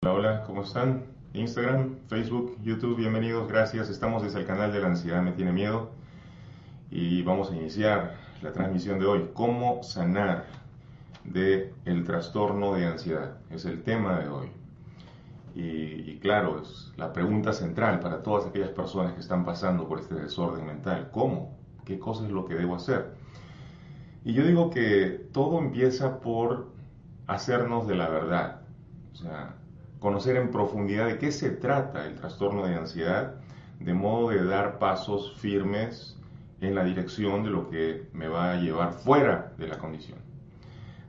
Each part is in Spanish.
Hola, hola, ¿cómo están? Instagram, Facebook, YouTube, bienvenidos, gracias. Estamos desde el canal de la ansiedad me tiene miedo y vamos a iniciar la transmisión de hoy. ¿Cómo sanar de el trastorno de ansiedad? Es el tema de hoy. Y, y, claro, es la pregunta central para todas aquellas personas que están pasando por este desorden mental. ¿Cómo? ¿Qué cosa es lo que debo hacer? Y yo digo que todo empieza por hacernos de la verdad. O sea, conocer en profundidad de qué se trata el trastorno de ansiedad, de modo de dar pasos firmes en la dirección de lo que me va a llevar fuera de la condición.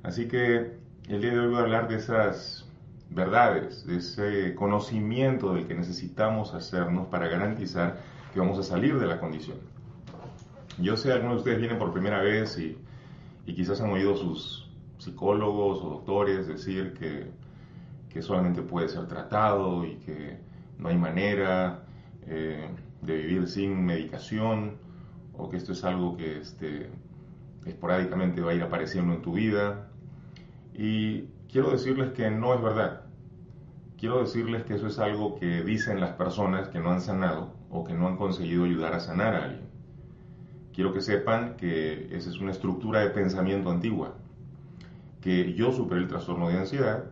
Así que el día de hoy voy a hablar de esas verdades, de ese conocimiento del que necesitamos hacernos para garantizar que vamos a salir de la condición. Yo sé, algunos de ustedes vienen por primera vez y, y quizás han oído sus psicólogos o doctores decir que que solamente puede ser tratado y que no hay manera eh, de vivir sin medicación o que esto es algo que este, esporádicamente va a ir apareciendo en tu vida. Y quiero decirles que no es verdad. Quiero decirles que eso es algo que dicen las personas que no han sanado o que no han conseguido ayudar a sanar a alguien. Quiero que sepan que esa es una estructura de pensamiento antigua, que yo superé el trastorno de ansiedad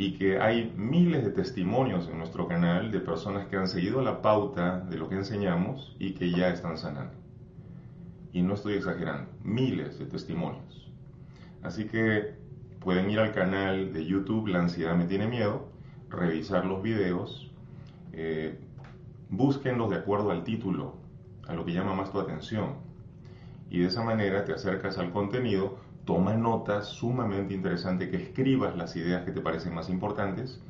y que hay miles de testimonios en nuestro canal de personas que han seguido la pauta de lo que enseñamos y que ya están sanando. Y no estoy exagerando, miles de testimonios. Así que pueden ir al canal de YouTube La ansiedad me tiene miedo, revisar los videos, eh, búsquenlos de acuerdo al título, a lo que llama más tu atención. Y de esa manera te acercas al contenido toma notas sumamente interesante, que escribas las ideas que te parecen más importantes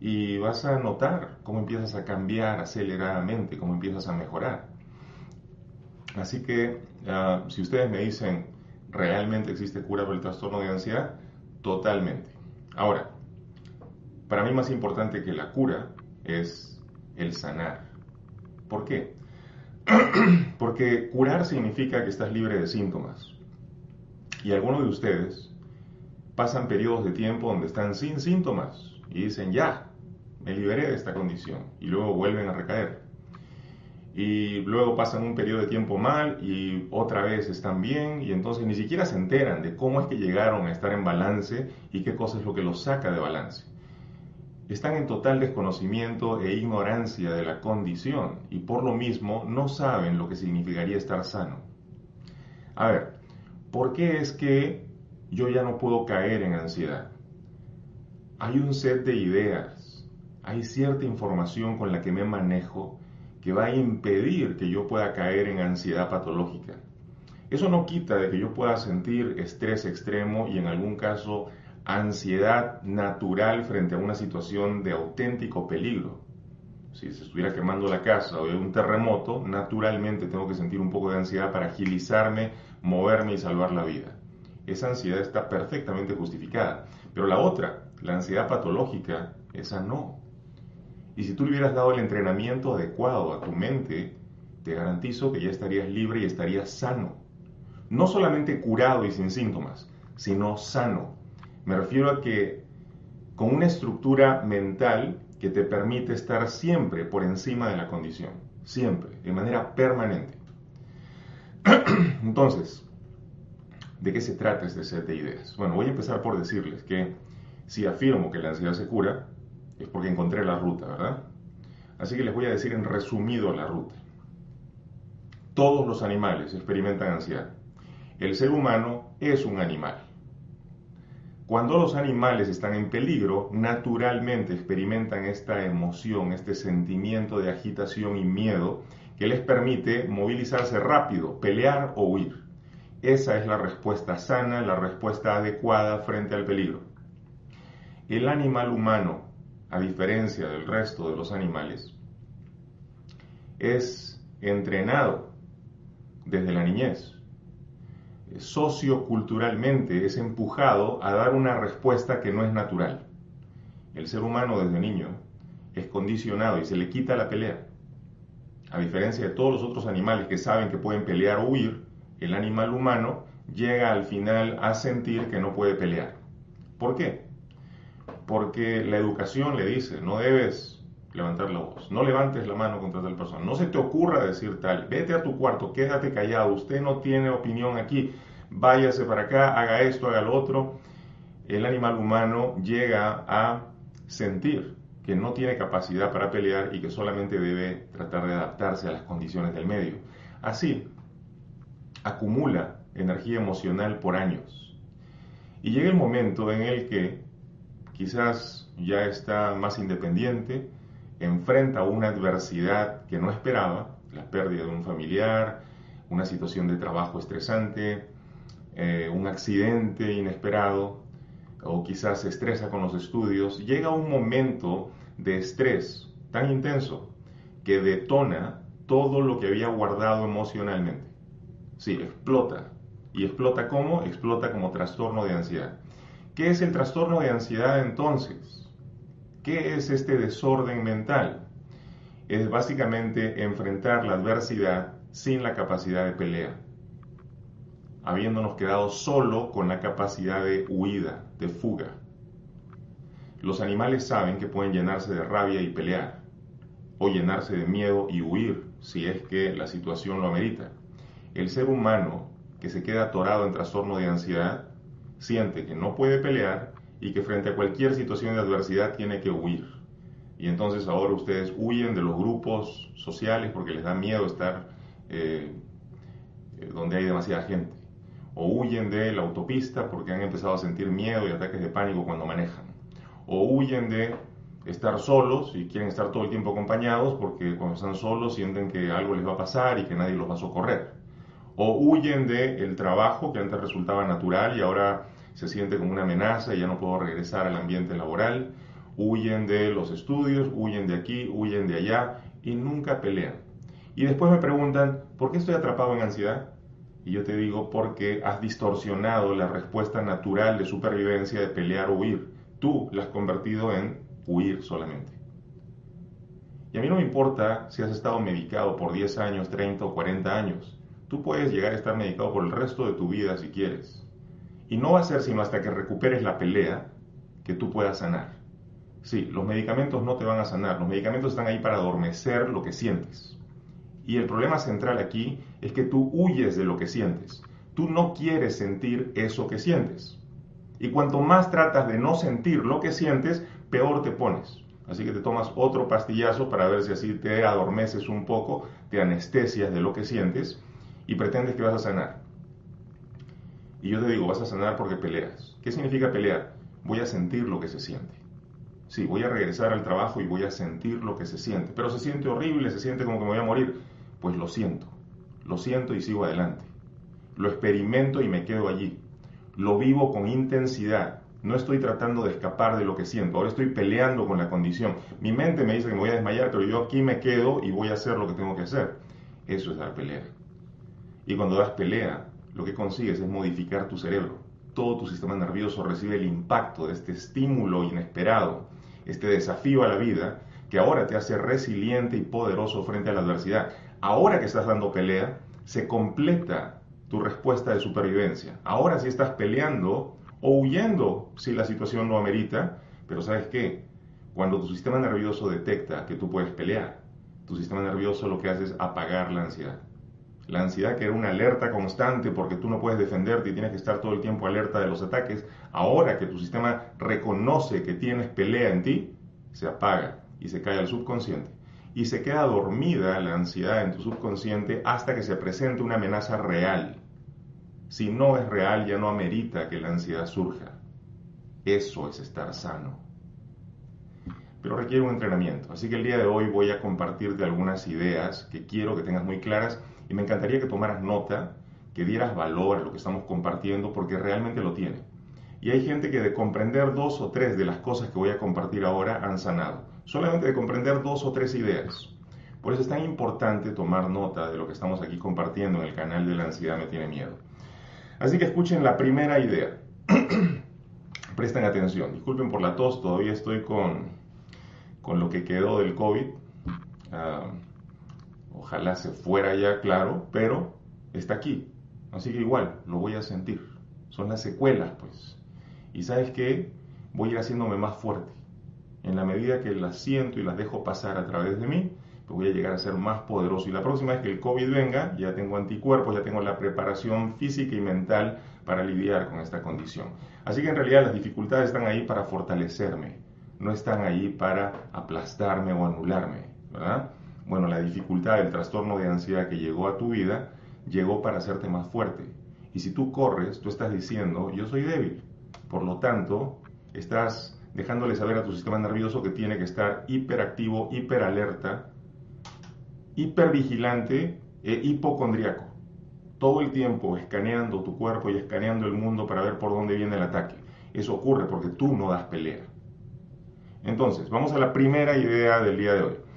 y vas a notar cómo empiezas a cambiar aceleradamente, cómo empiezas a mejorar. Así que uh, si ustedes me dicen, ¿realmente existe cura para el trastorno de ansiedad? Totalmente. Ahora, para mí más importante que la cura es el sanar. ¿Por qué? Porque curar significa que estás libre de síntomas. Y algunos de ustedes pasan periodos de tiempo donde están sin síntomas y dicen, ya, me liberé de esta condición. Y luego vuelven a recaer. Y luego pasan un periodo de tiempo mal y otra vez están bien y entonces ni siquiera se enteran de cómo es que llegaron a estar en balance y qué cosa es lo que los saca de balance. Están en total desconocimiento e ignorancia de la condición y por lo mismo no saben lo que significaría estar sano. A ver, ¿Por qué es que yo ya no puedo caer en ansiedad? Hay un set de ideas, hay cierta información con la que me manejo que va a impedir que yo pueda caer en ansiedad patológica. Eso no quita de que yo pueda sentir estrés extremo y en algún caso ansiedad natural frente a una situación de auténtico peligro. Si se estuviera quemando la casa o hay un terremoto, naturalmente tengo que sentir un poco de ansiedad para agilizarme moverme y salvar la vida. Esa ansiedad está perfectamente justificada. Pero la otra, la ansiedad patológica, esa no. Y si tú le hubieras dado el entrenamiento adecuado a tu mente, te garantizo que ya estarías libre y estarías sano. No solamente curado y sin síntomas, sino sano. Me refiero a que con una estructura mental que te permite estar siempre por encima de la condición, siempre, de manera permanente. Entonces, ¿de qué se trata este set de ideas? Bueno, voy a empezar por decirles que si afirmo que la ansiedad se cura, es porque encontré la ruta, ¿verdad? Así que les voy a decir en resumido la ruta. Todos los animales experimentan ansiedad. El ser humano es un animal. Cuando los animales están en peligro, naturalmente experimentan esta emoción, este sentimiento de agitación y miedo que les permite movilizarse rápido, pelear o huir. Esa es la respuesta sana, la respuesta adecuada frente al peligro. El animal humano, a diferencia del resto de los animales, es entrenado desde la niñez. Socioculturalmente es empujado a dar una respuesta que no es natural. El ser humano desde niño es condicionado y se le quita la pelea a diferencia de todos los otros animales que saben que pueden pelear o huir, el animal humano llega al final a sentir que no puede pelear. ¿Por qué? porque la educación le dice, no debes levantar la voz, no levantes la mano contra tal persona, no se te ocurra decir tal, vete a tu cuarto, quédate callado, usted no tiene opinión aquí, váyase para acá, haga esto, haga lo otro. El animal humano llega a sentir que no tiene capacidad para pelear y que solamente debe tratar de adaptarse a las condiciones del medio. Así, acumula energía emocional por años. Y llega el momento en el que quizás ya está más independiente, enfrenta una adversidad que no esperaba, la pérdida de un familiar, una situación de trabajo estresante, eh, un accidente inesperado, o quizás se estresa con los estudios, llega un momento de estrés tan intenso que detona todo lo que había guardado emocionalmente. Sí, explota. ¿Y explota cómo? Explota como trastorno de ansiedad. ¿Qué es el trastorno de ansiedad entonces? ¿Qué es este desorden mental? Es básicamente enfrentar la adversidad sin la capacidad de pelea, habiéndonos quedado solo con la capacidad de huida, de fuga. Los animales saben que pueden llenarse de rabia y pelear, o llenarse de miedo y huir si es que la situación lo amerita. El ser humano que se queda atorado en trastorno de ansiedad siente que no puede pelear y que frente a cualquier situación de adversidad tiene que huir. Y entonces ahora ustedes huyen de los grupos sociales porque les da miedo estar eh, donde hay demasiada gente. O huyen de la autopista porque han empezado a sentir miedo y ataques de pánico cuando manejan. O huyen de estar solos y quieren estar todo el tiempo acompañados porque cuando están solos sienten que algo les va a pasar y que nadie los va a socorrer. O huyen del trabajo que antes resultaba natural y ahora se siente como una amenaza y ya no puedo regresar al ambiente laboral. Huyen de los estudios, huyen de aquí, huyen de allá y nunca pelean. Y después me preguntan, ¿por qué estoy atrapado en ansiedad? Y yo te digo, porque has distorsionado la respuesta natural de supervivencia de pelear o huir. Tú la has convertido en huir solamente. Y a mí no me importa si has estado medicado por 10 años, 30 o 40 años. Tú puedes llegar a estar medicado por el resto de tu vida si quieres. Y no va a ser sino hasta que recuperes la pelea que tú puedas sanar. Sí, los medicamentos no te van a sanar, los medicamentos están ahí para adormecer lo que sientes. Y el problema central aquí es que tú huyes de lo que sientes. Tú no quieres sentir eso que sientes. Y cuanto más tratas de no sentir lo que sientes, peor te pones. Así que te tomas otro pastillazo para ver si así te adormeces un poco, te anestesias de lo que sientes y pretendes que vas a sanar. Y yo te digo, vas a sanar porque peleas. ¿Qué significa pelear? Voy a sentir lo que se siente. Sí, voy a regresar al trabajo y voy a sentir lo que se siente. Pero se siente horrible, se siente como que me voy a morir. Pues lo siento. Lo siento y sigo adelante. Lo experimento y me quedo allí. Lo vivo con intensidad. No estoy tratando de escapar de lo que siento. Ahora estoy peleando con la condición. Mi mente me dice que me voy a desmayar, pero yo aquí me quedo y voy a hacer lo que tengo que hacer. Eso es dar pelea. Y cuando das pelea, lo que consigues es modificar tu cerebro. Todo tu sistema nervioso recibe el impacto de este estímulo inesperado, este desafío a la vida, que ahora te hace resiliente y poderoso frente a la adversidad. Ahora que estás dando pelea, se completa tu respuesta de supervivencia. Ahora sí estás peleando o huyendo si la situación lo amerita, pero ¿sabes qué? Cuando tu sistema nervioso detecta que tú puedes pelear, tu sistema nervioso lo que hace es apagar la ansiedad. La ansiedad que era una alerta constante porque tú no puedes defenderte y tienes que estar todo el tiempo alerta de los ataques, ahora que tu sistema reconoce que tienes pelea en ti, se apaga y se cae al subconsciente. Y se queda dormida la ansiedad en tu subconsciente hasta que se presente una amenaza real. Si no es real, ya no amerita que la ansiedad surja. Eso es estar sano. Pero requiere un entrenamiento. Así que el día de hoy voy a compartirte algunas ideas que quiero que tengas muy claras y me encantaría que tomaras nota, que dieras valor a lo que estamos compartiendo, porque realmente lo tiene. Y hay gente que de comprender dos o tres de las cosas que voy a compartir ahora han sanado. Solamente de comprender dos o tres ideas. Por eso es tan importante tomar nota de lo que estamos aquí compartiendo en el canal de la ansiedad me tiene miedo. Así que escuchen la primera idea. Presten atención. Disculpen por la tos, todavía estoy con, con lo que quedó del COVID. Ah, Ojalá se fuera ya, claro, pero está aquí. Así que igual, lo voy a sentir. Son las secuelas, pues. Y sabes qué? voy a ir haciéndome más fuerte. En la medida que las siento y las dejo pasar a través de mí, pues voy a llegar a ser más poderoso. Y la próxima vez que el COVID venga, ya tengo anticuerpos, ya tengo la preparación física y mental para lidiar con esta condición. Así que en realidad las dificultades están ahí para fortalecerme, no están ahí para aplastarme o anularme, ¿verdad? Bueno, la dificultad del trastorno de ansiedad que llegó a tu vida llegó para hacerte más fuerte. Y si tú corres, tú estás diciendo, yo soy débil. Por lo tanto, estás dejándole saber a tu sistema nervioso que tiene que estar hiperactivo, hiperalerta, hipervigilante e hipocondriaco. Todo el tiempo escaneando tu cuerpo y escaneando el mundo para ver por dónde viene el ataque. Eso ocurre porque tú no das pelea. Entonces, vamos a la primera idea del día de hoy.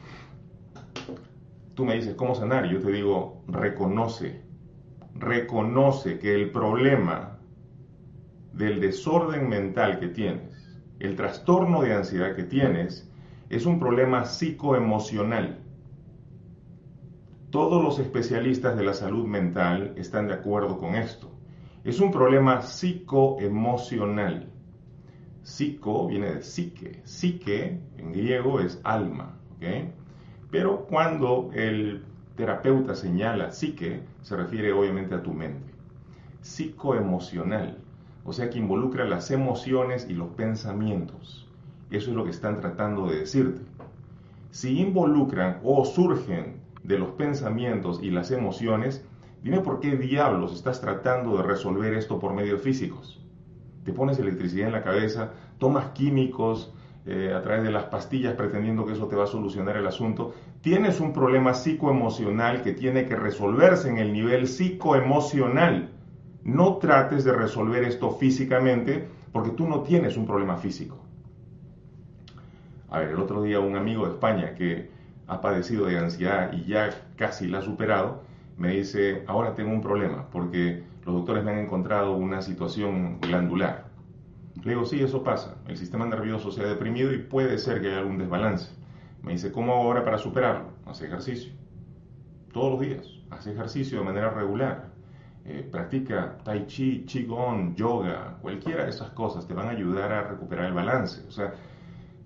Tú me dices, ¿cómo sanar? Y yo te digo, reconoce, reconoce que el problema del desorden mental que tienes el trastorno de ansiedad que tienes es un problema psicoemocional. Todos los especialistas de la salud mental están de acuerdo con esto. Es un problema psicoemocional. Psico viene de psique. Psique en griego es alma. Pero cuando el terapeuta señala psique, se refiere obviamente a tu mente. Psicoemocional o sea que involucra las emociones y los pensamientos. Eso es lo que están tratando de decirte. Si involucran o surgen de los pensamientos y las emociones, dime por qué diablos estás tratando de resolver esto por medios físicos. Te pones electricidad en la cabeza, tomas químicos eh, a través de las pastillas pretendiendo que eso te va a solucionar el asunto. Tienes un problema psicoemocional que tiene que resolverse en el nivel psicoemocional. No trates de resolver esto físicamente porque tú no tienes un problema físico. A ver, el otro día un amigo de España que ha padecido de ansiedad y ya casi la ha superado, me dice, ahora tengo un problema porque los doctores me han encontrado una situación glandular. Le digo, sí, eso pasa. El sistema nervioso se ha deprimido y puede ser que haya algún desbalance. Me dice, ¿cómo ahora para superarlo? Hace ejercicio. Todos los días. Hace ejercicio de manera regular. Eh, practica tai chi, qigong, yoga, cualquiera de esas cosas te van a ayudar a recuperar el balance. O sea,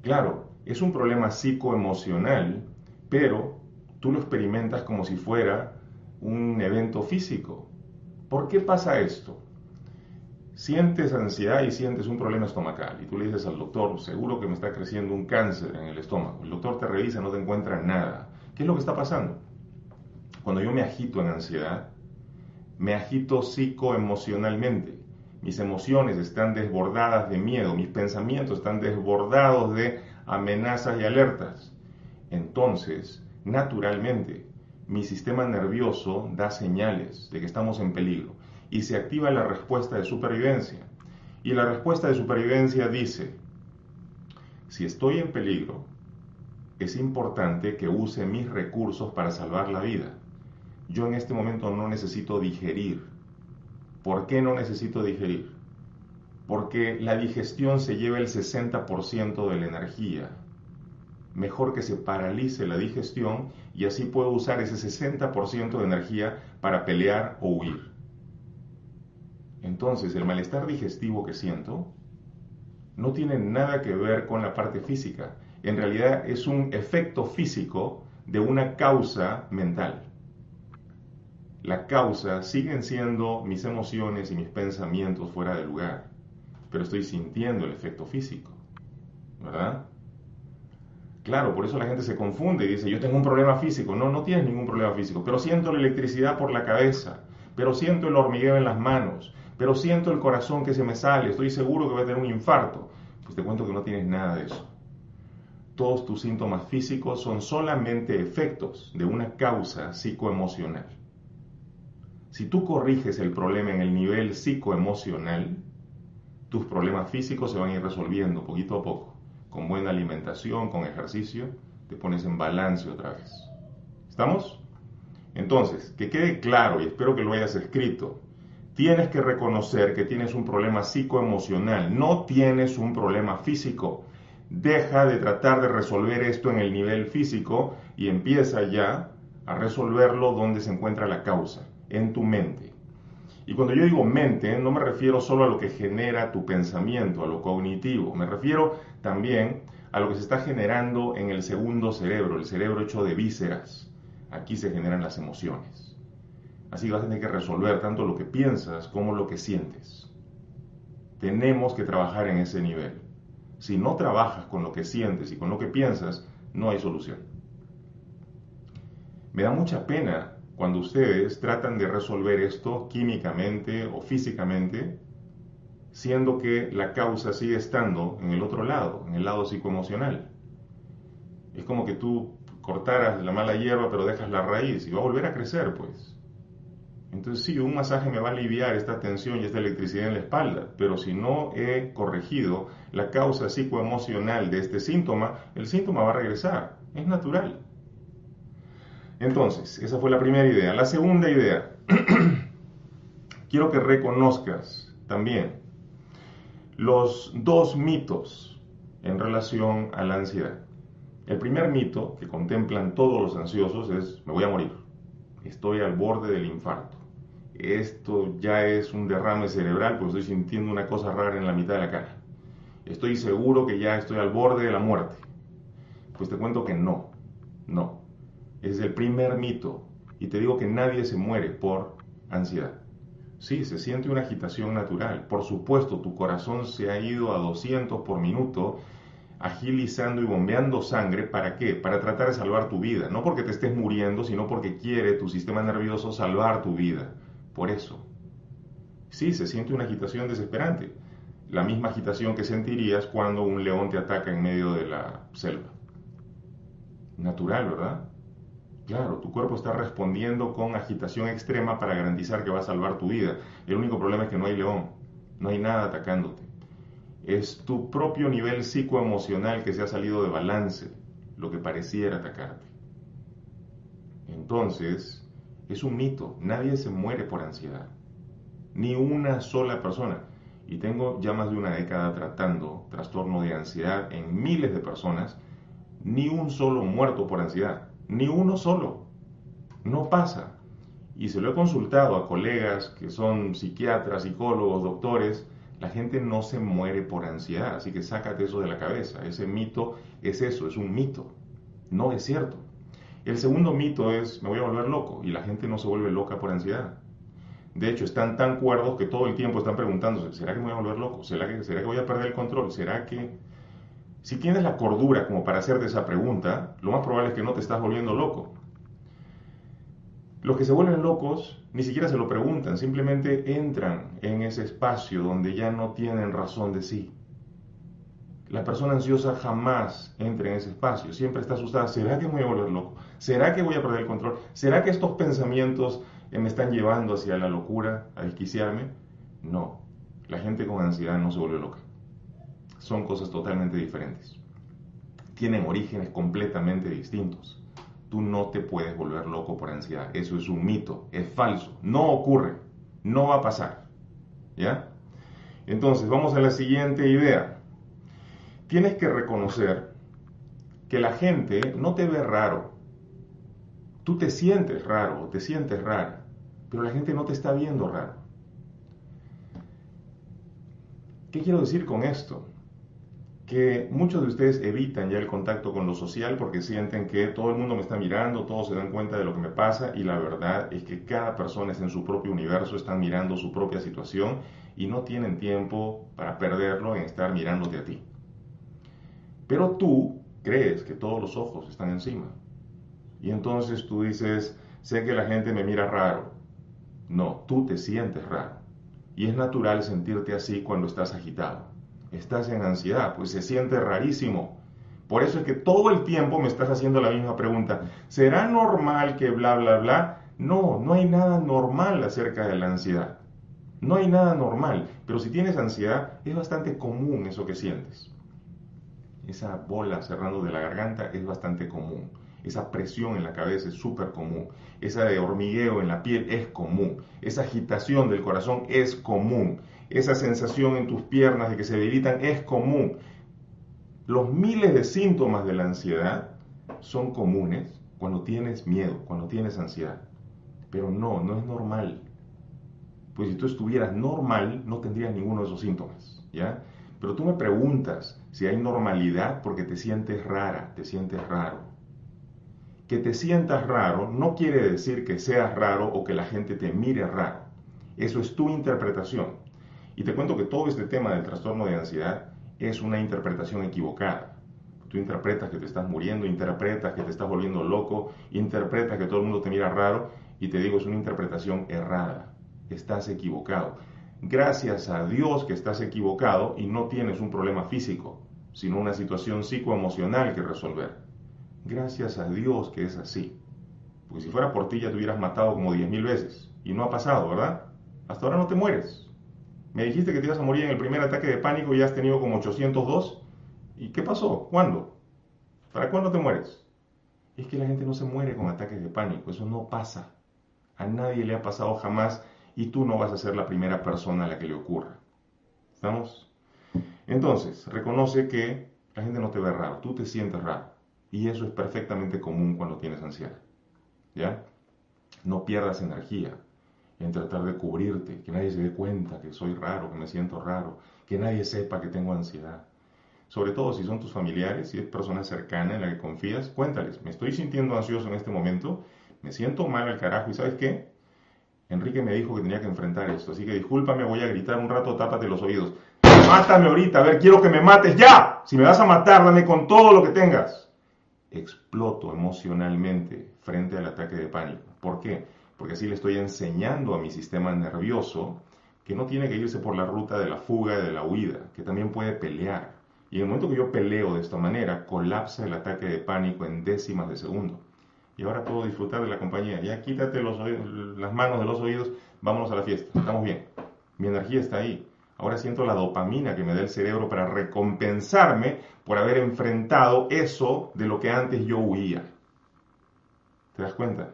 claro, es un problema psicoemocional, pero tú lo experimentas como si fuera un evento físico. ¿Por qué pasa esto? Sientes ansiedad y sientes un problema estomacal y tú le dices al doctor, seguro que me está creciendo un cáncer en el estómago. El doctor te revisa, no te encuentra nada. ¿Qué es lo que está pasando? Cuando yo me agito en ansiedad, me agito psicoemocionalmente. Mis emociones están desbordadas de miedo, mis pensamientos están desbordados de amenazas y alertas. Entonces, naturalmente, mi sistema nervioso da señales de que estamos en peligro y se activa la respuesta de supervivencia. Y la respuesta de supervivencia dice, si estoy en peligro, es importante que use mis recursos para salvar la vida yo en este momento no necesito digerir. ¿Por qué no necesito digerir? Porque la digestión se lleva el 60% de la energía. Mejor que se paralice la digestión y así puedo usar ese 60% de energía para pelear o huir. Entonces, el malestar digestivo que siento no tiene nada que ver con la parte física. En realidad es un efecto físico de una causa mental la causa siguen siendo mis emociones y mis pensamientos fuera de lugar, pero estoy sintiendo el efecto físico, ¿verdad? Claro, por eso la gente se confunde y dice, yo tengo un problema físico. No, no tienes ningún problema físico, pero siento la electricidad por la cabeza, pero siento el hormigueo en las manos, pero siento el corazón que se me sale, estoy seguro que voy a tener un infarto. Pues te cuento que no tienes nada de eso. Todos tus síntomas físicos son solamente efectos de una causa psicoemocional. Si tú corriges el problema en el nivel psicoemocional, tus problemas físicos se van a ir resolviendo poquito a poco. Con buena alimentación, con ejercicio, te pones en balance otra vez. ¿Estamos? Entonces, que quede claro, y espero que lo hayas escrito, tienes que reconocer que tienes un problema psicoemocional, no tienes un problema físico. Deja de tratar de resolver esto en el nivel físico y empieza ya a resolverlo donde se encuentra la causa en tu mente. Y cuando yo digo mente, no me refiero solo a lo que genera tu pensamiento, a lo cognitivo, me refiero también a lo que se está generando en el segundo cerebro, el cerebro hecho de vísceras. Aquí se generan las emociones. Así vas a tener que resolver tanto lo que piensas como lo que sientes. Tenemos que trabajar en ese nivel. Si no trabajas con lo que sientes y con lo que piensas, no hay solución. Me da mucha pena cuando ustedes tratan de resolver esto químicamente o físicamente, siendo que la causa sigue estando en el otro lado, en el lado psicoemocional. Es como que tú cortaras la mala hierba pero dejas la raíz y va a volver a crecer, pues. Entonces sí, un masaje me va a aliviar esta tensión y esta electricidad en la espalda, pero si no he corregido la causa psicoemocional de este síntoma, el síntoma va a regresar. Es natural. Entonces, esa fue la primera idea. La segunda idea, quiero que reconozcas también los dos mitos en relación a la ansiedad. El primer mito que contemplan todos los ansiosos es, me voy a morir, estoy al borde del infarto. Esto ya es un derrame cerebral porque estoy sintiendo una cosa rara en la mitad de la cara. Estoy seguro que ya estoy al borde de la muerte. Pues te cuento que no, no. Es el primer mito. Y te digo que nadie se muere por ansiedad. Sí, se siente una agitación natural. Por supuesto, tu corazón se ha ido a 200 por minuto, agilizando y bombeando sangre. ¿Para qué? Para tratar de salvar tu vida. No porque te estés muriendo, sino porque quiere tu sistema nervioso salvar tu vida. Por eso. Sí, se siente una agitación desesperante. La misma agitación que sentirías cuando un león te ataca en medio de la selva. Natural, ¿verdad? Claro, tu cuerpo está respondiendo con agitación extrema para garantizar que va a salvar tu vida. El único problema es que no hay león, no hay nada atacándote. Es tu propio nivel psicoemocional que se ha salido de balance lo que pareciera atacarte. Entonces, es un mito, nadie se muere por ansiedad, ni una sola persona. Y tengo ya más de una década tratando trastorno de ansiedad en miles de personas, ni un solo muerto por ansiedad ni uno solo. No pasa. Y se lo he consultado a colegas que son psiquiatras, psicólogos, doctores. La gente no se muere por ansiedad, así que sácate eso de la cabeza. Ese mito es eso, es un mito. No es cierto. El segundo mito es, me voy a volver loco, y la gente no se vuelve loca por ansiedad. De hecho, están tan cuerdos que todo el tiempo están preguntándose, ¿será que me voy a volver loco? ¿Será que, ¿Será que voy a perder el control? ¿Será que si tienes la cordura como para hacerte esa pregunta, lo más probable es que no te estás volviendo loco. Los que se vuelven locos ni siquiera se lo preguntan, simplemente entran en ese espacio donde ya no tienen razón de sí. La persona ansiosa jamás entra en ese espacio, siempre está asustada. ¿Será que me voy a volver loco? ¿Será que voy a perder el control? ¿Será que estos pensamientos me están llevando hacia la locura, a desquiciarme? No, la gente con ansiedad no se vuelve loca son cosas totalmente diferentes. Tienen orígenes completamente distintos. Tú no te puedes volver loco por ansiedad. Eso es un mito, es falso, no ocurre, no va a pasar. ¿Ya? Entonces, vamos a la siguiente idea. Tienes que reconocer que la gente no te ve raro. Tú te sientes raro te sientes rara, pero la gente no te está viendo raro. ¿Qué quiero decir con esto? que muchos de ustedes evitan ya el contacto con lo social porque sienten que todo el mundo me está mirando, todos se dan cuenta de lo que me pasa y la verdad es que cada persona es en su propio universo, están mirando su propia situación y no tienen tiempo para perderlo en estar mirándote a ti. Pero tú crees que todos los ojos están encima. Y entonces tú dices, sé que la gente me mira raro. No, tú te sientes raro. Y es natural sentirte así cuando estás agitado estás en ansiedad, pues se siente rarísimo. Por eso es que todo el tiempo me estás haciendo la misma pregunta. ¿Será normal que bla, bla, bla? No, no hay nada normal acerca de la ansiedad. No hay nada normal, pero si tienes ansiedad es bastante común eso que sientes. Esa bola cerrando de la garganta es bastante común. Esa presión en la cabeza es súper común. Esa de hormigueo en la piel es común. Esa agitación del corazón es común esa sensación en tus piernas de que se debilitan es común. Los miles de síntomas de la ansiedad son comunes cuando tienes miedo, cuando tienes ansiedad. Pero no, no es normal. Pues si tú estuvieras normal, no tendrías ninguno de esos síntomas, ¿ya? Pero tú me preguntas si hay normalidad porque te sientes rara, te sientes raro. Que te sientas raro no quiere decir que seas raro o que la gente te mire raro. Eso es tu interpretación. Y te cuento que todo este tema del trastorno de ansiedad es una interpretación equivocada. Tú interpretas que te estás muriendo, interpretas que te estás volviendo loco, interpretas que todo el mundo te mira raro y te digo, es una interpretación errada. Estás equivocado. Gracias a Dios que estás equivocado y no tienes un problema físico, sino una situación psicoemocional que resolver. Gracias a Dios que es así. Porque si fuera por ti ya te hubieras matado como 10.000 veces. Y no ha pasado, ¿verdad? Hasta ahora no te mueres. Me dijiste que te ibas a morir en el primer ataque de pánico y has tenido como 802. ¿Y qué pasó? ¿Cuándo? ¿Para cuándo te mueres? Es que la gente no se muere con ataques de pánico, eso no pasa. A nadie le ha pasado jamás y tú no vas a ser la primera persona a la que le ocurra. ¿Estamos? Entonces, reconoce que la gente no te ve raro, tú te sientes raro. Y eso es perfectamente común cuando tienes ansiedad. ¿Ya? No pierdas energía en tratar de cubrirte, que nadie se dé cuenta que soy raro, que me siento raro, que nadie sepa que tengo ansiedad. Sobre todo si son tus familiares, si es persona cercana en la que confías, cuéntales, me estoy sintiendo ansioso en este momento, me siento mal al carajo y ¿sabes qué? Enrique me dijo que tenía que enfrentar esto, así que discúlpame, voy a gritar un rato, tápate los oídos. Mátame ahorita, a ver, quiero que me mates ya. Si me vas a matar, dame con todo lo que tengas. Exploto emocionalmente frente al ataque de pánico. ¿Por qué? Porque así le estoy enseñando a mi sistema nervioso que no tiene que irse por la ruta de la fuga y de la huida, que también puede pelear. Y en el momento que yo peleo de esta manera, colapsa el ataque de pánico en décimas de segundo. Y ahora puedo disfrutar de la compañía. Ya quítate las manos de los oídos, vámonos a la fiesta. Estamos bien. Mi energía está ahí. Ahora siento la dopamina que me da el cerebro para recompensarme por haber enfrentado eso de lo que antes yo huía. ¿Te das cuenta?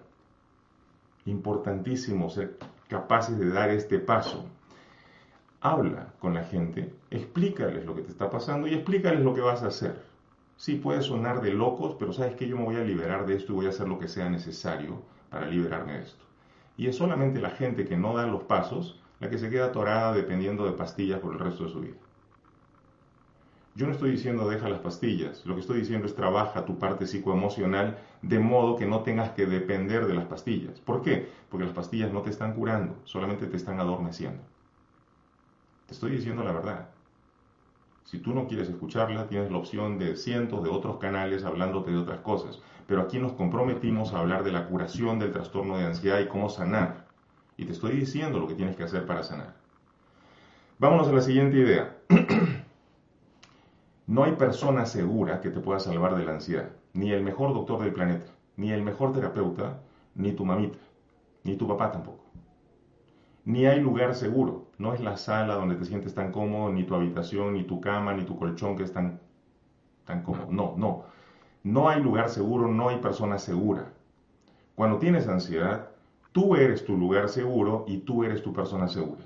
Importantísimo ser capaces de dar este paso. Habla con la gente, explícales lo que te está pasando y explícales lo que vas a hacer. Sí, puede sonar de locos, pero sabes que yo me voy a liberar de esto y voy a hacer lo que sea necesario para liberarme de esto. Y es solamente la gente que no da los pasos la que se queda atorada dependiendo de pastillas por el resto de su vida. Yo no estoy diciendo deja las pastillas, lo que estoy diciendo es trabaja tu parte psicoemocional de modo que no tengas que depender de las pastillas. ¿Por qué? Porque las pastillas no te están curando, solamente te están adormeciendo. Te estoy diciendo la verdad. Si tú no quieres escucharla, tienes la opción de cientos de otros canales hablándote de otras cosas. Pero aquí nos comprometimos a hablar de la curación del trastorno de ansiedad y cómo sanar. Y te estoy diciendo lo que tienes que hacer para sanar. Vámonos a la siguiente idea. no hay persona segura que te pueda salvar de la ansiedad. Ni el mejor doctor del planeta, ni el mejor terapeuta, ni tu mamita, ni tu papá tampoco ni hay lugar seguro. No es la sala donde te sientes tan cómodo, ni tu habitación, ni tu cama, ni tu colchón que es tan, tan cómodo. No, no. No hay lugar seguro, no hay persona segura. Cuando tienes ansiedad, tú eres tu lugar seguro y tú eres tu persona segura.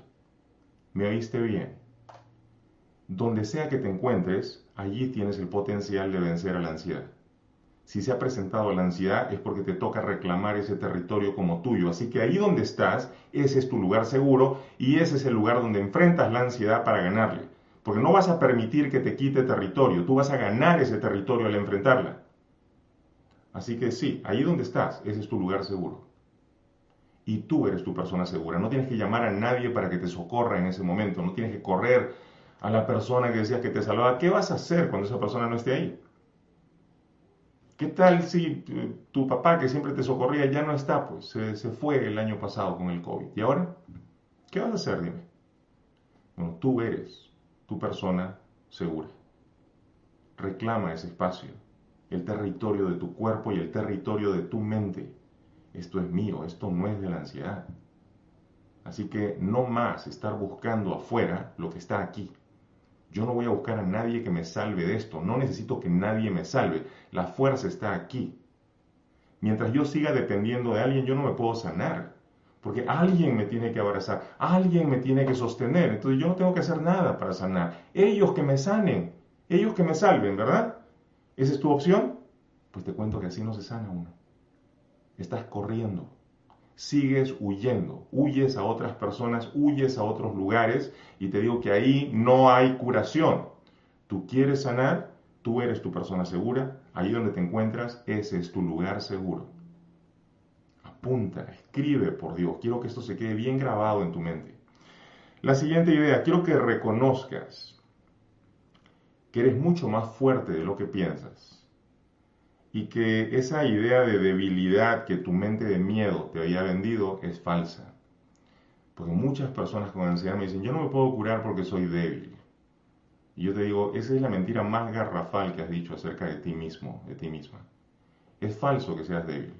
¿Me oíste bien? Donde sea que te encuentres, allí tienes el potencial de vencer a la ansiedad si se ha presentado la ansiedad es porque te toca reclamar ese territorio como tuyo. Así que ahí donde estás, ese es tu lugar seguro y ese es el lugar donde enfrentas la ansiedad para ganarle. Porque no vas a permitir que te quite territorio, tú vas a ganar ese territorio al enfrentarla. Así que sí, ahí donde estás, ese es tu lugar seguro. Y tú eres tu persona segura. No tienes que llamar a nadie para que te socorra en ese momento. No tienes que correr a la persona que decías que te salvaba. ¿Qué vas a hacer cuando esa persona no esté ahí? ¿Qué tal si tu papá que siempre te socorría ya no está? Pues se, fue el año pasado con el COVID. ¿Y ahora? ¿Qué vas a hacer? Dime. Bueno, tú eres tu persona segura. Reclama ese espacio, el territorio de tu cuerpo y el territorio de tu mente. Esto es mío, esto no es de la ansiedad. Así que no más estar buscando afuera lo que está aquí. Yo no voy a buscar a nadie que me salve de esto. No necesito que nadie me salve. La fuerza está aquí. Mientras yo siga dependiendo de alguien, yo no me puedo sanar. Porque alguien me tiene que abrazar, alguien me tiene que sostener. Entonces yo no tengo que hacer nada para sanar. Ellos que me sanen, ellos que me salven, ¿verdad? ¿Esa es tu opción? Pues te cuento que así no se sana uno. Estás corriendo. sigues huyendo, huyes a otras personas, huyes a otros lugares y te digo que ahí no hay curación. Tú quieres sanar, tú eres tu persona segura, ahí donde te encuentras, ese es tu lugar seguro. Apunta, escribe por Dios, quiero que esto se quede bien grabado en tu mente. La siguiente idea, quiero que reconozcas que eres mucho más fuerte de lo que piensas y que esa idea de debilidad que tu mente de miedo te había vendido es falsa. Porque muchas personas con ansiedad me dicen, yo no me puedo curar porque soy débil. Y yo te digo, esa es la mentira más garrafal que has dicho acerca de ti mismo, de ti misma. Es falso que seas débil.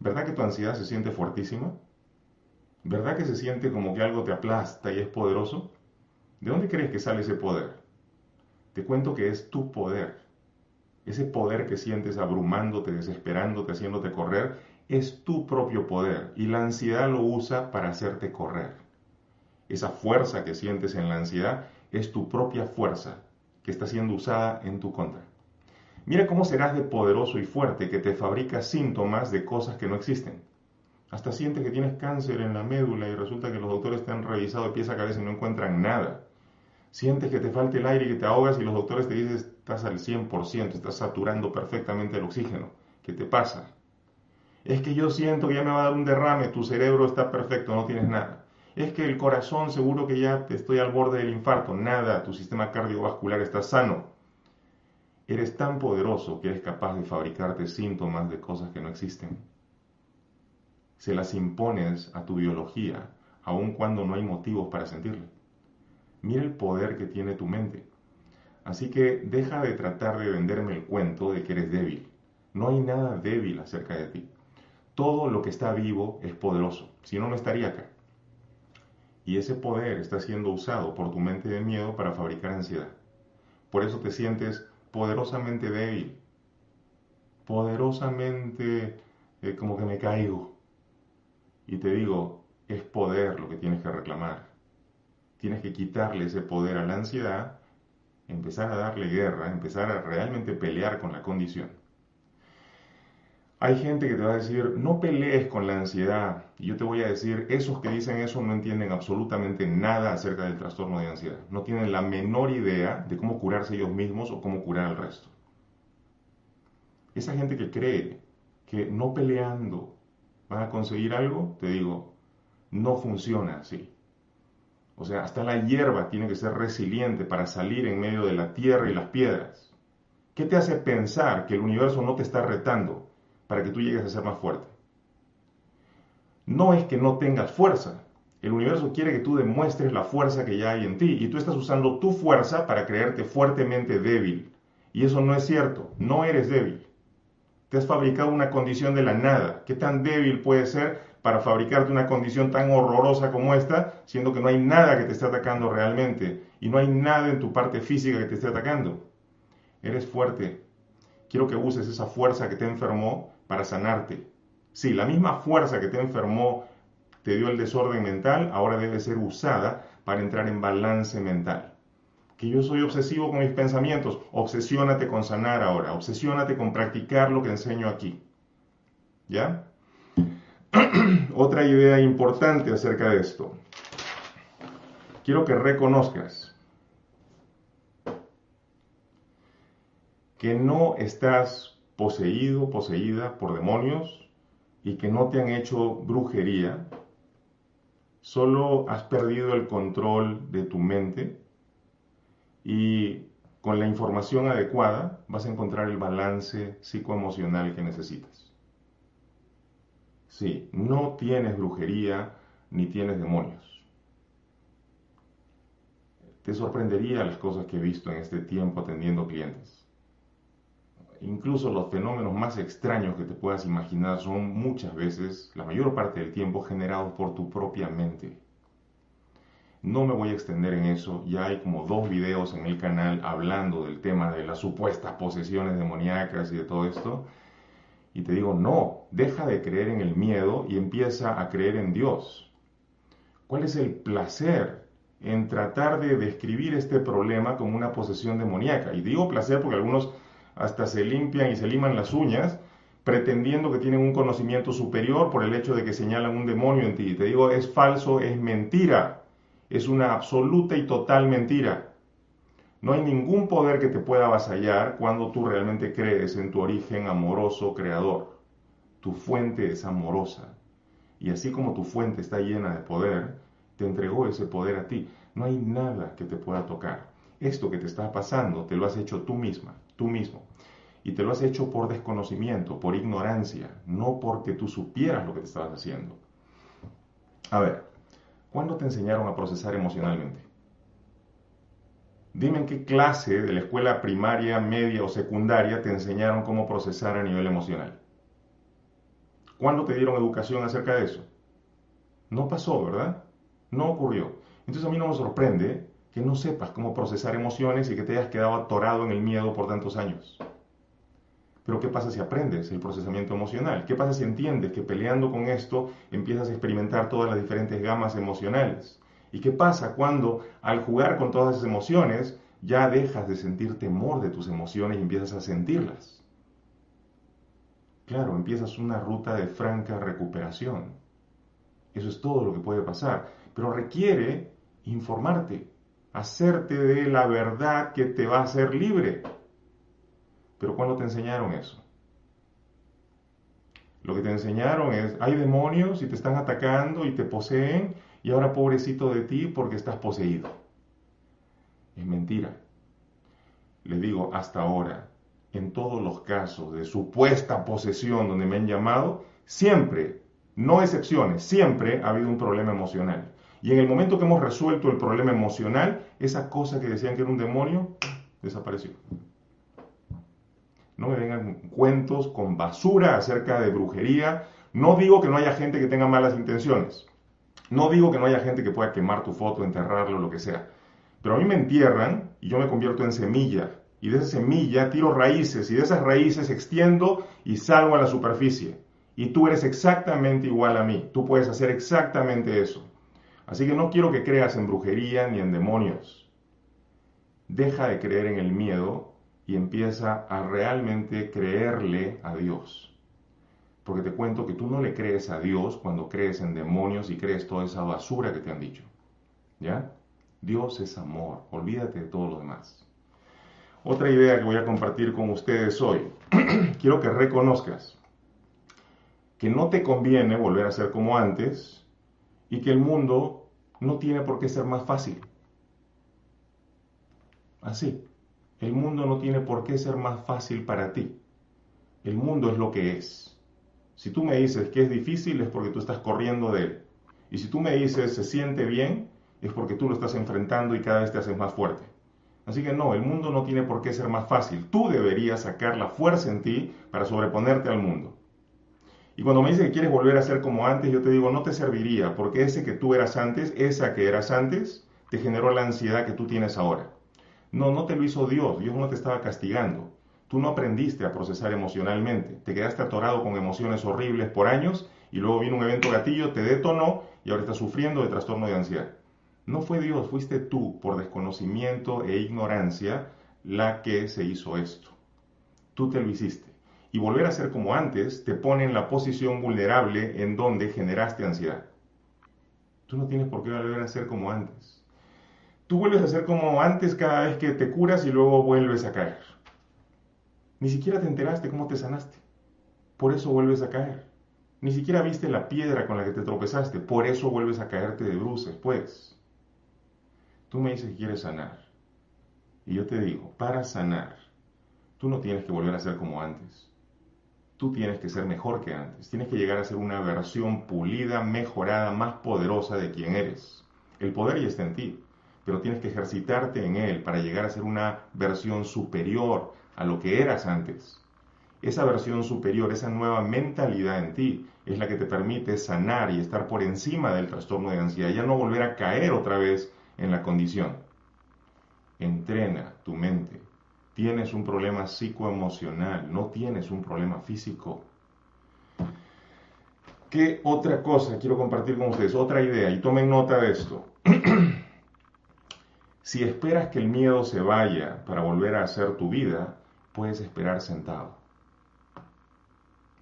¿Verdad que tu ansiedad se siente fuertísima? ¿Verdad que se siente como que algo te aplasta y es poderoso? ¿De dónde crees que sale ese poder? Te cuento que es tu poder. Ese poder que sientes abrumándote, desesperándote, haciéndote correr, es tu propio poder y la ansiedad lo usa para hacerte correr. Esa fuerza que sientes en la ansiedad es tu propia fuerza que está siendo usada en tu contra. Mira cómo serás de poderoso y fuerte que te fabrica síntomas de cosas que no existen. Hasta sientes que tienes cáncer en la médula y resulta que los doctores te han revisado de pies a cabeza y no encuentran nada. Sientes que te falta el aire y que te ahogas y los doctores te dicen estás al 100%, estás saturando perfectamente el oxígeno. ¿Qué te pasa? Es que yo siento que ya me va a dar un derrame, tu cerebro está perfecto, no tienes nada. Es que el corazón seguro que ya te estoy al borde del infarto, nada, tu sistema cardiovascular está sano. Eres tan poderoso que eres capaz de fabricarte síntomas de cosas que no existen. Se las impones a tu biología, aun cuando no hay motivos para sentirlo. Mira el poder que tiene tu mente. Así que deja de tratar de venderme el cuento de que eres débil. No hay nada débil acerca de ti. Todo lo que está vivo es poderoso, si no, no estaría acá. Y ese poder está siendo usado por tu mente de miedo para fabricar ansiedad. Por eso te sientes poderosamente débil, poderosamente eh, como que me caigo. Y te digo, es poder lo que tienes que reclamar tienes que quitarle ese poder a la ansiedad, empezar a darle guerra, empezar a realmente pelear con la condición. Hay gente que te va a decir, no pelees con la ansiedad. Y yo te voy a decir, esos que dicen eso no entienden absolutamente nada acerca del trastorno de ansiedad. No tienen la menor idea de cómo curarse ellos mismos o cómo curar al resto. Esa gente que cree que no peleando van a conseguir algo, te digo, no funciona así. O sea, hasta la hierba tiene que ser resiliente para salir en medio de la tierra y las piedras. ¿Qué te hace pensar que el universo no te está retando para que tú llegues a ser más fuerte? No es que no tengas fuerza. El universo quiere que tú demuestres la fuerza que ya hay en ti y tú estás usando tu fuerza para creerte fuertemente débil. Y eso no es cierto. No eres débil. Te has fabricado una condición de la nada. ¿Qué tan débil puede ser para fabricarte una condición tan horrorosa como esta, siendo que no hay nada que te esté atacando realmente y no hay nada en tu parte física que te esté atacando. Eres fuerte. Quiero que uses esa fuerza que te enfermó para sanarte. Sí, la misma fuerza que te enfermó te dio el desorden mental, ahora debe ser usada para entrar en balance mental. Que yo soy obsesivo con mis pensamientos, obsesiónate con sanar ahora, obsesiónate con practicar lo que enseño aquí. ¿Ya? Otra idea importante acerca de esto. Quiero que reconozcas que no estás poseído, poseída por demonios y que no te han hecho brujería. Solo has perdido el control de tu mente y con la información adecuada vas a encontrar el balance psicoemocional que necesitas. Sí, no tienes brujería ni tienes demonios. Te sorprendería las cosas que he visto en este tiempo atendiendo clientes. Incluso los fenómenos más extraños que te puedas imaginar son muchas veces, la mayor parte del tiempo, generados por tu propia mente. No me voy a extender en eso, ya hay como dos videos en el canal hablando del tema de las supuestas posesiones demoníacas y de todo esto y te digo, no, deja de creer en el miedo y empieza a creer en Dios. ¿Cuál es el placer en tratar de describir este problema como una posesión demoníaca? Y digo placer porque algunos hasta se limpian y se liman las uñas pretendiendo que tienen un conocimiento superior por el hecho de que señalan un demonio en ti. Te digo, es falso, es mentira. Es una absoluta y total mentira. No hay ningún poder que te pueda avasallar cuando tú realmente crees en tu origen amoroso creador. Tu fuente es amorosa. Y así como tu fuente está llena de poder, te entregó ese poder a ti. No hay nada que te pueda tocar. Esto que te está pasando te lo has hecho tú misma, tú mismo. Y te lo has hecho por desconocimiento, por ignorancia, no porque tú supieras lo que te estabas haciendo. A ver, ¿cuándo te enseñaron a procesar emocionalmente? Dime en qué clase de la escuela primaria, media o secundaria te enseñaron cómo procesar a nivel emocional. ¿Cuándo te dieron educación acerca de eso? No pasó, ¿verdad? No ocurrió. Entonces a mí no me sorprende que no sepas cómo procesar emociones y que te hayas quedado atorado en el miedo por tantos años. Pero ¿qué pasa si aprendes el procesamiento emocional? ¿Qué pasa si entiendes que peleando con esto empiezas a experimentar todas las diferentes gamas emocionales? ¿Y qué pasa cuando al jugar con todas esas emociones ya dejas de sentir temor de tus emociones y empiezas a sentirlas? Claro, empiezas una ruta de franca recuperación. Eso es todo lo que puede pasar, pero requiere informarte, hacerte de la verdad que te va a hacer libre. Pero ¿cuándo te enseñaron eso? Lo que te enseñaron es, hay demonios y te están atacando y te poseen y ahora pobrecito de ti porque estás poseído. Es mentira. Les digo, hasta ahora, en todos los casos de supuesta posesión donde me han llamado, siempre, no excepciones, siempre ha habido un problema emocional. Y en el momento que hemos resuelto el problema emocional, esa cosa que decían que era un demonio, desapareció. No me vengan cuentos con basura acerca de brujería. No digo que no haya gente que tenga malas intenciones. No digo que no haya gente que pueda quemar tu foto, enterrarlo, lo que sea. Pero a mí me entierran y yo me convierto en semilla y de esa semilla tiro raíces y de esas raíces extiendo y salgo a la superficie. Y tú eres exactamente igual a mí, tú puedes hacer exactamente eso. Así que no quiero que creas en brujería ni en demonios. Deja de creer en el miedo y empieza a realmente creerle a Dios. Porque te cuento que tú no le crees a Dios cuando crees en demonios y crees toda esa basura que te han dicho. ¿Ya? Dios es amor, olvídate de todo lo demás. Otra idea que voy a compartir con ustedes hoy. Quiero que reconozcas que no te conviene volver a ser como antes y que el mundo no tiene por qué ser más fácil. Así, el mundo no tiene por qué ser más fácil para ti. El mundo es lo que es. Si tú me dices que es difícil es porque tú estás corriendo de él. Y si tú me dices se siente bien es porque tú lo estás enfrentando y cada vez te haces más fuerte. Así que no, el mundo no tiene por qué ser más fácil. Tú deberías sacar la fuerza en ti para sobreponerte al mundo. Y cuando me dices que quieres volver a ser como antes, yo te digo, no te serviría, porque ese que tú eras antes, esa que eras antes, te generó la ansiedad que tú tienes ahora. No, no te lo hizo Dios, Dios no te estaba castigando. Tú no aprendiste a procesar emocionalmente, te quedaste atorado con emociones horribles por años y luego vino un evento gatillo, te detonó y ahora estás sufriendo de trastorno de ansiedad. No fue Dios, fuiste tú, por desconocimiento e ignorancia, la que se hizo esto. Tú te lo hiciste. Y volver a ser como antes te pone en la posición vulnerable en donde generaste ansiedad. Tú no tienes por qué volver a ser como antes. Tú vuelves a ser como antes cada vez que te curas y luego vuelves a caer. Ni siquiera te enteraste cómo te sanaste. Por eso vuelves a caer. Ni siquiera viste la piedra con la que te tropezaste. Por eso vuelves a caerte de bruces, pues. Tú me dices que quieres sanar. Y yo te digo, para sanar, tú no tienes que volver a ser como antes. Tú tienes que ser mejor que antes. Tienes que llegar a ser una versión pulida, mejorada, más poderosa de quien eres. El poder ya está en ti, pero tienes que ejercitarte en él para llegar a ser una versión superior a lo que eras antes. Esa versión superior, esa nueva mentalidad en ti, es la que te permite sanar y estar por encima del trastorno de ansiedad, ya no volver a caer otra vez en la condición. Entrena tu mente. Tienes un problema psicoemocional, no tienes un problema físico. ¿Qué otra cosa quiero compartir con ustedes? Otra idea, y tomen nota de esto. si esperas que el miedo se vaya para volver a hacer tu vida, puedes esperar sentado.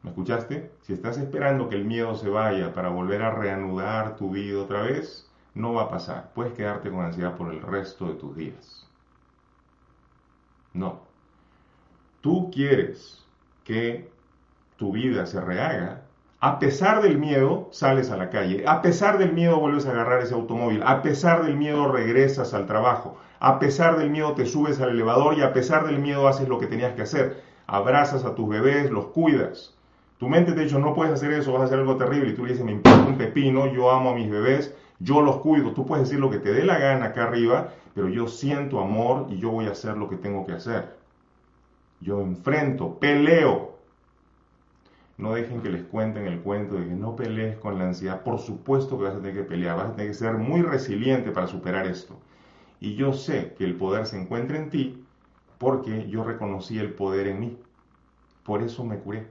escuchaste? Si estás esperando que el miedo se vaya para volver a reanudar tu vida otra vez, no va a pasar. Puedes quedarte con ansiedad por el resto de tus días. No. Tú quieres que tu vida se rehaga. A pesar del miedo, sales a la calle. A pesar del miedo, vuelves a agarrar ese automóvil. A pesar del miedo, regresas al trabajo. A pesar del miedo, te subes al elevador y a pesar del miedo, haces lo que tenías que hacer. Abrazas a tus bebés, los cuidas. Tu mente te ha dicho, no puedes hacer eso, vas a hacer algo terrible. Y tú le dices, me importa un pepino, yo amo a mis bebés, yo los cuido. Tú puedes decir lo que te dé la gana acá arriba, pero yo siento amor y yo voy a hacer lo que tengo que hacer. Yo enfrento, peleo. No dejen que les cuenten el cuento de que no pelees con la ansiedad. Por supuesto que vas a tener que pelear, vas a tener que ser muy resiliente para superar esto. Y yo sé que el poder se encuentra en ti porque yo reconocí el poder en mí. Por eso me curé.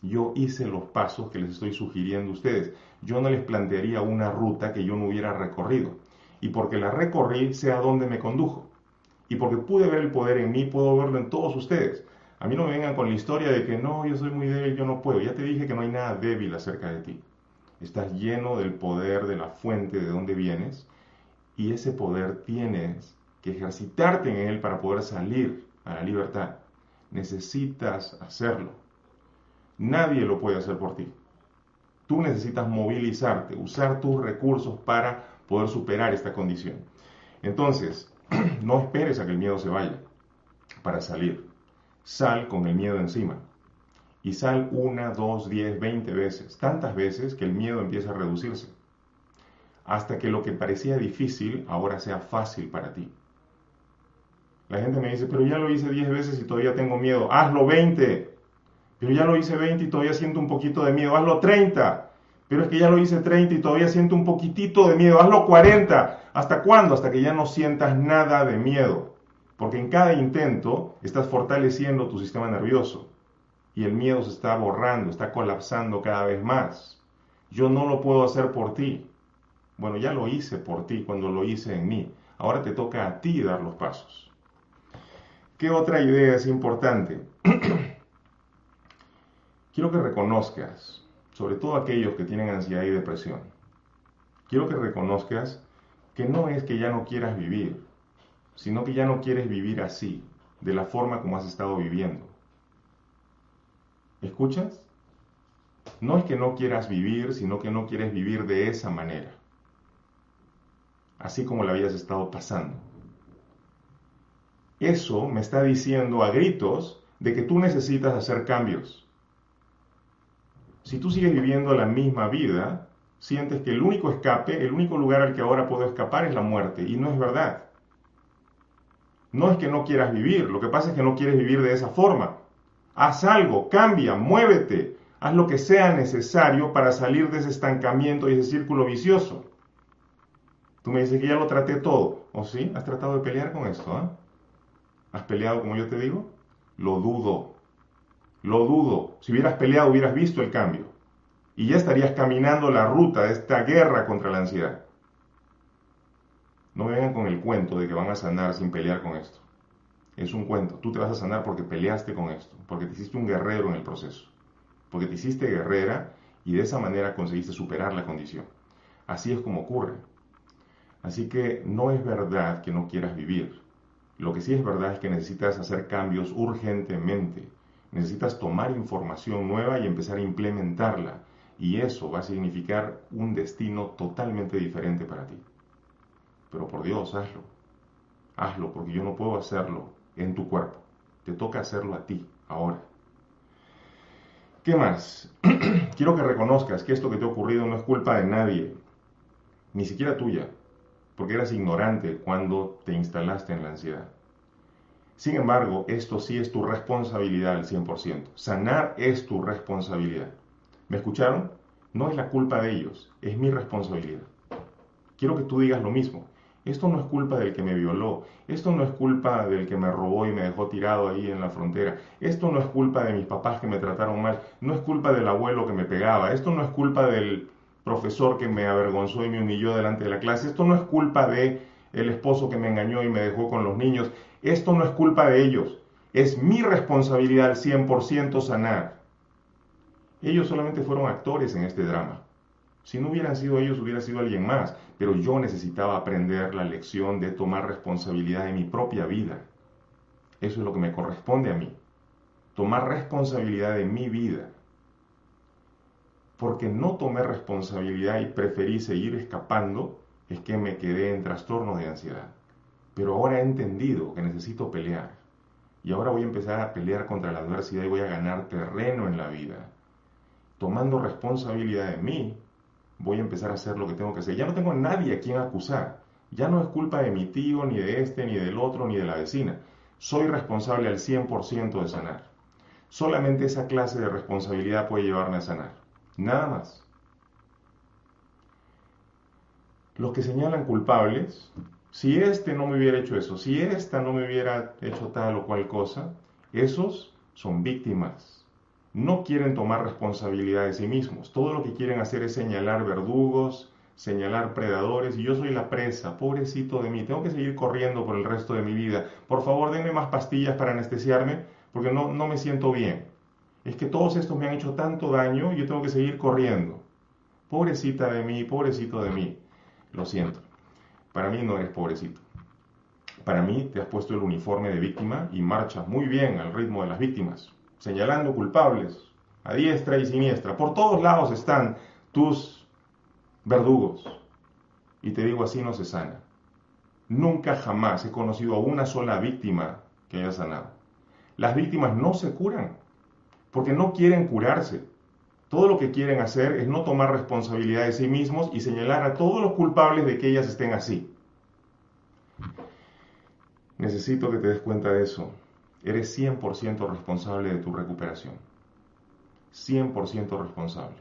Yo hice los pasos que les estoy sugiriendo a ustedes. Yo no les plantearía una ruta que yo no hubiera recorrido. Y porque la recorrí, sé a dónde me condujo. Y porque pude ver el poder en mí, puedo verlo en todos ustedes. A mí no me vengan con la historia de que no, yo soy muy débil, yo no puedo. Ya te dije que no hay nada débil acerca de ti. Estás lleno del poder de la fuente de donde vienes y ese poder tienes que ejercitarte en él para poder salir a la libertad. Necesitas hacerlo. Nadie lo puede hacer por ti. Tú necesitas movilizarte, usar tus recursos para poder superar esta condición. Entonces, no esperes a que el miedo se vaya para salir. Sal con el miedo encima. Y sal una, dos, diez, veinte veces. Tantas veces que el miedo empieza a reducirse. Hasta que lo que parecía difícil ahora sea fácil para ti. La gente me dice, pero ya lo hice diez veces y todavía tengo miedo. Hazlo veinte. Pero ya lo hice 20 y todavía siento un poquito de miedo. Hazlo 30. Pero es que ya lo hice 30 y todavía siento un poquitito de miedo. Hazlo 40. ¿Hasta cuándo? Hasta que ya no sientas nada de miedo. Porque en cada intento estás fortaleciendo tu sistema nervioso. Y el miedo se está borrando, está colapsando cada vez más. Yo no lo puedo hacer por ti. Bueno, ya lo hice por ti cuando lo hice en mí. Ahora te toca a ti dar los pasos. ¿Qué otra idea es importante? quiero que reconozcas, sobre todo aquellos que tienen ansiedad y depresión, quiero que reconozcas que no es que ya no quieras vivir, sino que ya no quieres vivir así, de la forma como has estado viviendo. ¿Escuchas? No es que no quieras vivir, sino que no quieres vivir de esa manera, así como la habías estado pasando. Eso me está diciendo a gritos de que tú necesitas hacer cambios si tú sigues viviendo la misma vida, sientes que el único escape, el único lugar al que ahora puedo escapar es la muerte. Y no es verdad. No es que no quieras vivir, lo que pasa es que no quieres vivir de esa forma. Haz algo, cambia, muévete, haz lo que sea necesario para salir de ese estancamiento y ese círculo vicioso. Tú me dices que ya lo traté todo. ¿O sí? ¿Has tratado de pelear con esto? ¿eh? ¿Has peleado como yo te digo? Lo dudo. Lo dudo. Si hubieras peleado hubieras visto el cambio. Y ya estarías caminando la ruta de esta guerra contra la ansiedad. No vengan con el cuento de que van a sanar sin pelear con esto. Es un cuento. Tú te vas a sanar porque peleaste con esto, porque te hiciste un guerrero en el proceso, porque te hiciste guerrera y de esa manera conseguiste superar la condición. Así es como ocurre. Así que no es verdad que no quieras vivir. Lo que sí es verdad es que necesitas hacer cambios urgentemente Necesitas tomar información nueva y empezar a implementarla. Y eso va a significar un destino totalmente diferente para ti. Pero por Dios, hazlo. Hazlo, porque yo no puedo hacerlo en tu cuerpo. Te toca hacerlo a ti, ahora. ¿Qué más? Quiero que reconozcas que esto que te ha ocurrido no es culpa de nadie, ni siquiera tuya, porque eras ignorante cuando te instalaste en la ansiedad. Sin embargo, esto sí es tu responsabilidad al 100%. Sanar es tu responsabilidad. ¿Me escucharon? No es la culpa de ellos, es mi responsabilidad. Quiero que tú digas lo mismo. Esto no es culpa del que me violó, esto no es culpa del que me robó y me dejó tirado ahí en la frontera, esto no es culpa de mis papás que me trataron mal, no es culpa del abuelo que me pegaba, esto no es culpa del profesor que me avergonzó y me humilló delante de la clase, esto no es culpa de el esposo que me engañó y me dejó con los niños, esto no es culpa de ellos, es mi responsabilidad al 100% sanar. Ellos solamente fueron actores en este drama. Si no hubieran sido ellos, hubiera sido alguien más. Pero yo necesitaba aprender la lección de tomar responsabilidad de mi propia vida. Eso es lo que me corresponde a mí. Tomar responsabilidad de mi vida. Porque no tomé responsabilidad y preferí seguir escapando, es que me quedé en trastorno de ansiedad. Pero ahora he entendido que necesito pelear. Y ahora voy a empezar a pelear contra la adversidad y voy a ganar terreno en la vida. Tomando responsabilidad de mí, voy a empezar a hacer lo que tengo que hacer. Ya no tengo a nadie a quien acusar. Ya no es culpa de mi tío, ni de este, ni del otro, ni de la vecina. Soy responsable al 100% de sanar. Solamente esa clase de responsabilidad puede llevarme a sanar. Nada más. Los que señalan culpables, si este no me hubiera hecho eso, si esta no me hubiera hecho tal o cual cosa, esos son víctimas no quieren tomar responsabilidad de sí mismos. Todo lo que quieren hacer es señalar verdugos, señalar predadores y yo soy la presa, pobrecito de mí, tengo que seguir corriendo por el resto de mi vida. Por favor, denme más pastillas para anestesiarme porque no, no me siento bien. Es que todos estos me han hecho tanto daño y yo tengo que seguir corriendo. Pobrecita de mí, pobrecito de mí. Lo siento. Para mí no eres pobrecito. Para mí te has puesto el uniforme de víctima y marchas muy bien al ritmo de las víctimas señalando culpables a diestra y siniestra. Por todos lados están tus verdugos. Y te digo así no se sana. Nunca jamás he conocido a una sola víctima que haya sanado. Las víctimas no se curan porque no quieren curarse. Todo lo que quieren hacer es no tomar responsabilidad de sí mismos y señalar a todos los culpables de que ellas estén así. Necesito que te des cuenta de eso. Eres 100% responsable de tu recuperación. 100% responsable.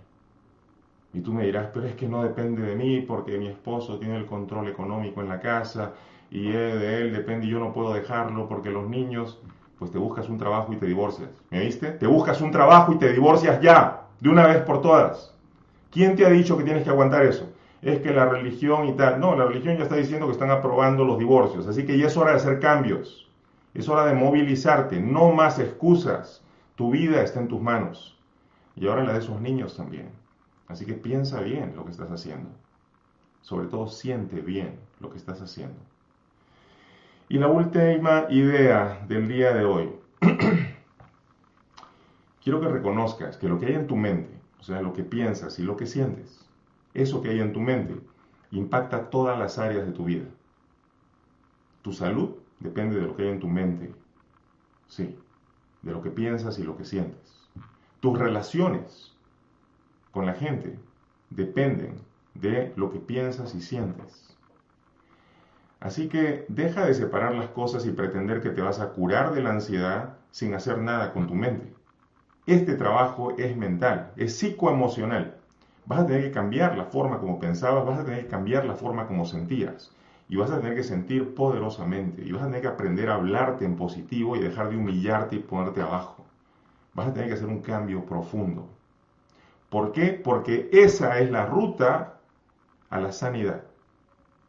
Y tú me dirás, pero es que no depende de mí porque mi esposo tiene el control económico en la casa y de él depende y yo no puedo dejarlo porque los niños, pues te buscas un trabajo y te divorcias. ¿Me viste? Te buscas un trabajo y te divorcias ya, de una vez por todas. ¿Quién te ha dicho que tienes que aguantar eso? Es que la religión y tal. No, la religión ya está diciendo que están aprobando los divorcios, así que ya es hora de hacer cambios. Es hora de movilizarte, no más excusas. Tu vida está en tus manos. Y ahora la de esos niños también. Así que piensa bien lo que estás haciendo. Sobre todo siente bien lo que estás haciendo. Y la última idea del día de hoy. Quiero que reconozcas que lo que hay en tu mente, o sea, lo que piensas y lo que sientes, eso que hay en tu mente, impacta todas las áreas de tu vida. Tu salud depende de lo que hay en tu mente. Sí, de lo que piensas y lo que sientes. Tus relaciones con la gente dependen de lo que piensas y sientes. Así que deja de separar las cosas y pretender que te vas a curar de la ansiedad sin hacer nada con tu mente. Este trabajo es mental, es psicoemocional. Vas a tener que cambiar la forma como pensabas, vas a tener que cambiar la forma como sentías y vas a tener que sentir poderosamente y vas a tener que aprender a hablarte en positivo y dejar de humillarte y ponerte abajo. Vas a tener que hacer un cambio profundo. ¿Por qué? Porque esa es la ruta a la sanidad.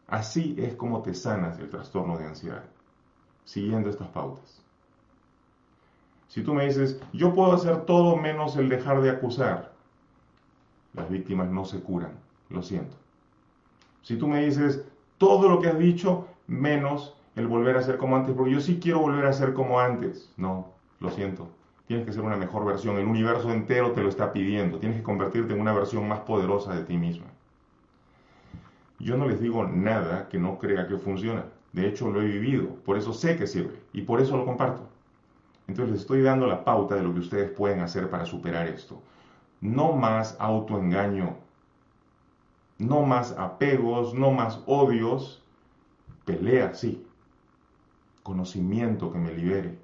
Así es como te sanas del trastorno de ansiedad, siguiendo estas pautas. Si tú me dices, yo puedo hacer todo menos el dejar de acusar, las víctimas no se curan, lo siento. Si tú me dices, todo lo que has dicho, menos el volver a ser como antes, porque yo sí quiero volver a ser como antes. No, lo siento. Tienes que ser una mejor versión. El universo entero te lo está pidiendo. Tienes que convertirte en una versión más poderosa de ti misma. Yo no les digo nada que no crea que funciona. De hecho, lo he vivido. Por eso sé que sirve. Y por eso lo comparto. Entonces les estoy dando la pauta de lo que ustedes pueden hacer para superar esto. No más autoengaño no más apegos, no más odios, pelea, sí, conocimiento que me libere,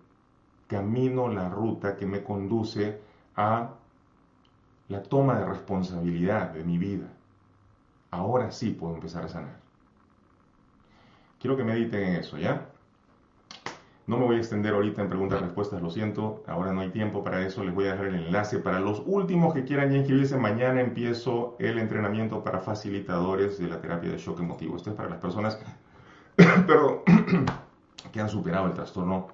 camino la ruta que me conduce a la toma de responsabilidad de mi vida. Ahora sí puedo empezar a sanar. Quiero que mediten en eso, ¿ya? No me voy a extender ahorita en preguntas y respuestas, lo siento, ahora no hay tiempo para eso, les voy a dejar el enlace. Para los últimos que quieran ya inscribirse, mañana empiezo el entrenamiento para facilitadores de la terapia de shock emotivo. Esto es para las personas que han superado el trastorno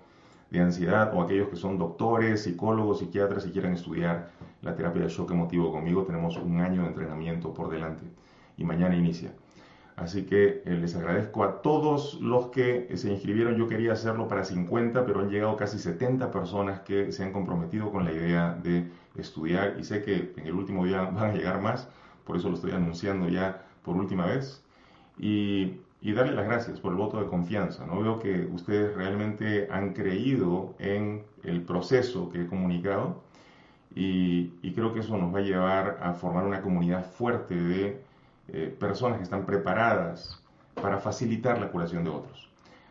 de ansiedad o aquellos que son doctores, psicólogos, psiquiatras y quieren estudiar la terapia de shock emotivo conmigo. Tenemos un año de entrenamiento por delante y mañana inicia. Así que eh, les agradezco a todos los que se inscribieron. Yo quería hacerlo para 50, pero han llegado casi 70 personas que se han comprometido con la idea de estudiar y sé que en el último día van a llegar más, por eso lo estoy anunciando ya por última vez. Y, y darle las gracias por el voto de confianza. ¿no? Veo que ustedes realmente han creído en el proceso que he comunicado y, y creo que eso nos va a llevar a formar una comunidad fuerte de eh, personas que están preparadas para facilitar la curación de otros.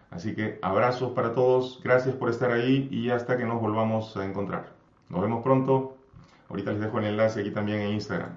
Así que abrazos para todos, gracias por estar ahí y hasta que nos volvamos a encontrar. Nos vemos pronto. Ahorita les dejo el enlace aquí también en Instagram.